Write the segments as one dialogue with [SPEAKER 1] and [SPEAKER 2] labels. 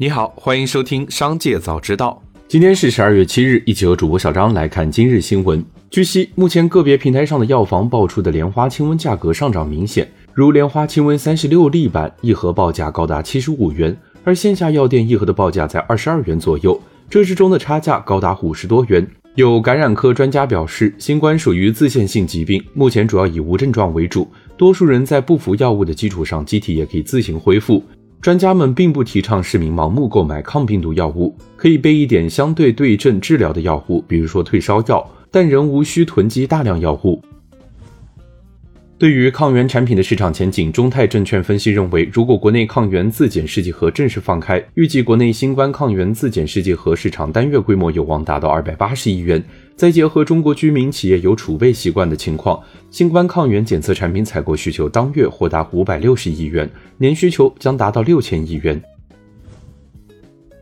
[SPEAKER 1] 你好，欢迎收听《商界早知道》。
[SPEAKER 2] 今天是十二月七日，一起和主播小张来看今日新闻。据悉，目前个别平台上的药房爆出的莲花清瘟价格上涨明显，如莲花清瘟三十六粒版一盒报价高达七十五元，而线下药店一盒的报价在二十二元左右，这之中的差价高达五十多元。有感染科专家表示，新冠属于自限性疾病，目前主要以无症状为主，多数人在不服药物的基础上，机体也可以自行恢复。专家们并不提倡市民盲目购买抗病毒药物，可以备一点相对对症治疗的药物，比如说退烧药，但仍无需囤积大量药物。对于抗原产品的市场前景，中泰证券分析认为，如果国内抗原自检试剂盒正式放开，预计国内新冠抗原自检试剂盒市场单月规模有望达到二百八十亿元。再结合中国居民企业有储备习惯的情况，新冠抗原检测产品采购需求当月或达五百六十亿元，年需求将达到六千亿元。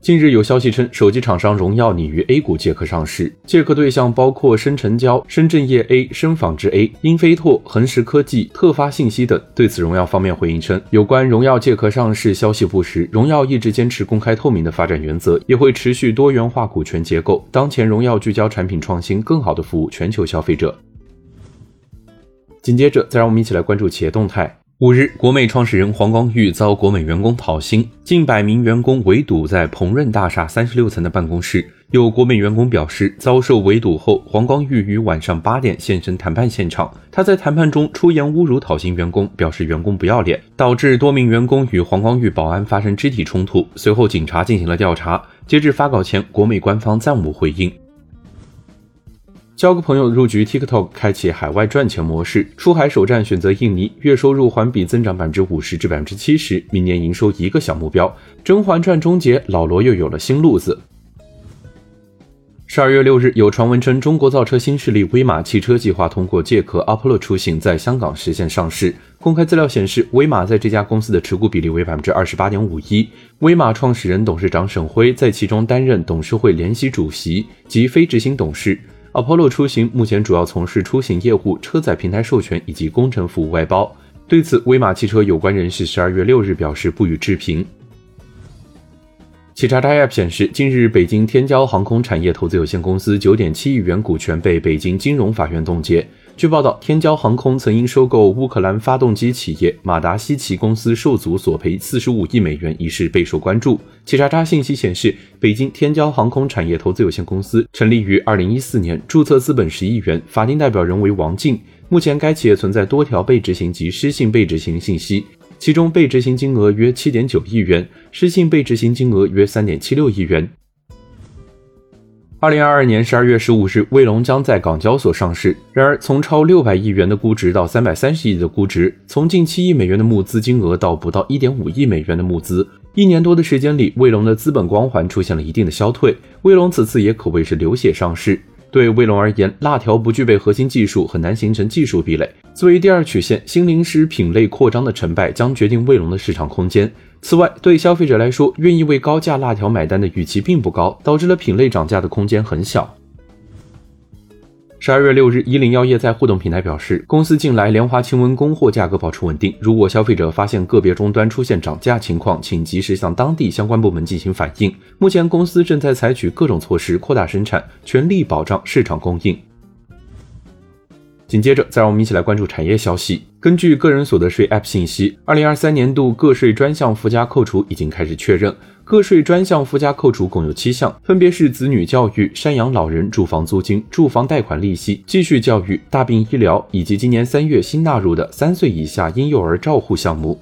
[SPEAKER 2] 近日有消息称，手机厂商荣耀拟于 A 股借壳上市，借壳对象包括深成交、深圳业 A、深纺织 A、英飞拓、恒实科技、特发信息等。对此，荣耀方面回应称，有关荣耀借壳上市消息不实，荣耀一直坚持公开透明的发展原则，也会持续多元化股权结构。当前，荣耀聚焦产品创新，更好的服务全球消费者。紧接着，再让我们一起来关注企业动态。五日，国美创始人黄光裕遭国美员工讨薪，近百名员工围堵在鹏润大厦三十六层的办公室。有国美员工表示，遭受围堵后，黄光裕于晚上八点现身谈判现场。他在谈判中出言侮辱讨薪员工，表示员工不要脸，导致多名员工与黄光裕保安发生肢体冲突。随后，警察进行了调查。截至发稿前，国美官方暂无回应。交个朋友入局，TikTok 开启海外赚钱模式，出海首站选择印尼，月收入环比增长百分之五十至百分之七十，明年营收一个小目标。《甄嬛传》终结，老罗又有了新路子。十二月六日，有传闻称中国造车新势力威马汽车计划通过借壳 Apollo 出行在香港实现上市。公开资料显示，威马在这家公司的持股比例为百分之二十八点五一，威马创始人、董事长沈辉在其中担任董事会联席主席及非执行董事。Apollo 出行目前主要从事出行业务、车载平台授权以及工程服务外包。对此，威马汽车有关人士十二月六日表示不予置评。企查查 App 显示，近日北京天骄航空产业投资有限公司九点七亿元股权被北京金融法院冻结。据报道，天骄航空曾因收购乌克兰发动机企业马达西奇公司受阻索赔四十五亿美元一事备受关注。企查查信息显示，北京天骄航空产业投资有限公司成立于二零一四年，注册资本十亿元，法定代表人为王静。目前该企业存在多条被执行及失信被执行信息，其中被执行金额约七点九亿元，失信被执行金额约三点七六亿元。二零二二年十二月十五日，卫龙将在港交所上市。然而，从超六百亿元的估值到三百三十亿的估值，从近七亿美元的募资金额到不到一点五亿美元的募资，一年多的时间里，卫龙的资本光环出现了一定的消退。卫龙此次也可谓是流血上市。对卫龙而言，辣条不具备核心技术，很难形成技术壁垒。作为第二曲线，新零食品类扩张的成败将决定卫龙的市场空间。此外，对消费者来说，愿意为高价辣条买单的预期并不高，导致了品类涨价的空间很小。十二月六日，一零药业在互动平台表示，公司近来莲花清瘟供货价格保持稳定。如果消费者发现个别终端出现涨价情况，请及时向当地相关部门进行反映。目前，公司正在采取各种措施扩大生产，全力保障市场供应。紧接着，再让我们一起来关注产业消息。根据个人所得税 App 信息，二零二三年度个税专项附加扣除已经开始确认。个税专项附加扣除共有七项，分别是子女教育、赡养老人、住房租金、住房贷款利息、继续教育、大病医疗，以及今年三月新纳入的三岁以下婴幼儿照护项目。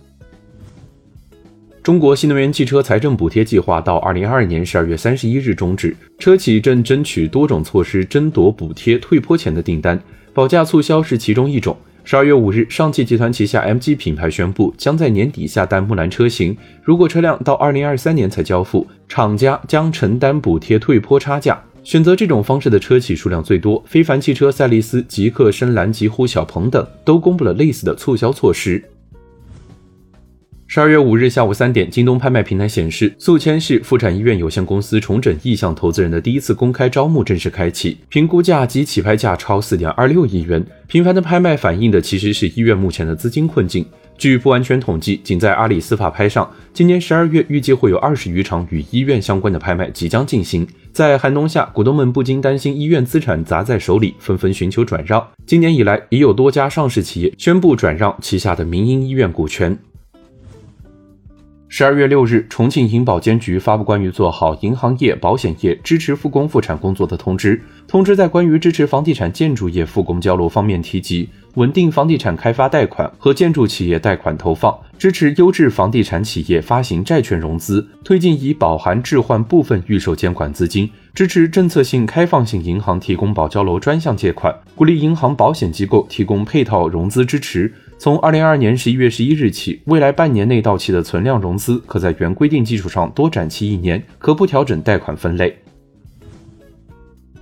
[SPEAKER 2] 中国新能源汽车财政补贴计划到二零二二年十二月三十一日终止，车企正争取多种措施争夺补贴退坡前的订单。保价促销是其中一种。十二月五日，上汽集团旗下 MG 品牌宣布，将在年底下单木兰车型。如果车辆到二零二三年才交付，厂家将承担补贴退坡差价。选择这种方式的车企数量最多，非凡汽车、赛力斯、极氪、深蓝、极狐、小鹏等都公布了类似的促销措施。十二月五日下午三点，京东拍卖平台显示，宿迁市妇产医院有限公司重整意向投资人的第一次公开招募正式开启，评估价及起拍价超四点二六亿元。频繁的拍卖反映的其实是医院目前的资金困境。据不完全统计，仅在阿里司法拍上，今年十二月预计会有二十余场与医院相关的拍卖即将进行。在寒冬下，股东们不禁担心医院资产砸在手里，纷纷寻求转让。今年以来，已有多家上市企业宣布转让旗下的民营医院股权。十二月六日，重庆银保监局发布关于做好银行业、保险业支持复工复产工作的通知。通知在关于支持房地产建筑业复工交楼方面提及，稳定房地产开发贷款和建筑企业贷款投放，支持优质房地产企业发行债券融资，推进以保函置换部分预售监管资金，支持政策性开放性银行提供保交楼专项借款，鼓励银行保险机构提供配套融资支持。从二零二二年十一月十一日起，未来半年内到期的存量融资，可在原规定基础上多展期一年，可不调整贷款分类。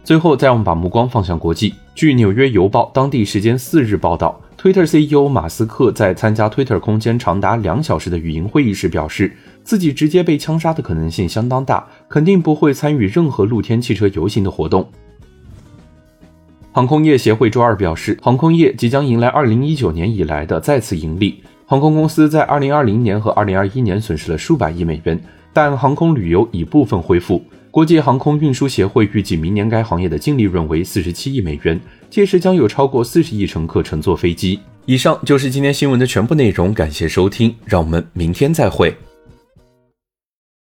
[SPEAKER 2] 最后，再让我们把目光放向国际。据《纽约邮报》当地时间四日报道，Twitter CEO 马斯克在参加 Twitter 空间长达两小时的语音会议时表示，自己直接被枪杀的可能性相当大，肯定不会参与任何露天汽车游行的活动。航空业协会周二表示，航空业即将迎来2019年以来的再次盈利。航空公司在2020年和2021年损失了数百亿美元，但航空旅游已部分恢复。国际航空运输协会预计，明年该行业的净利润为47亿美元，届时将有超过40亿乘客乘坐飞机。以上就是今天新闻的全部内容，感谢收听，让我们明天再会。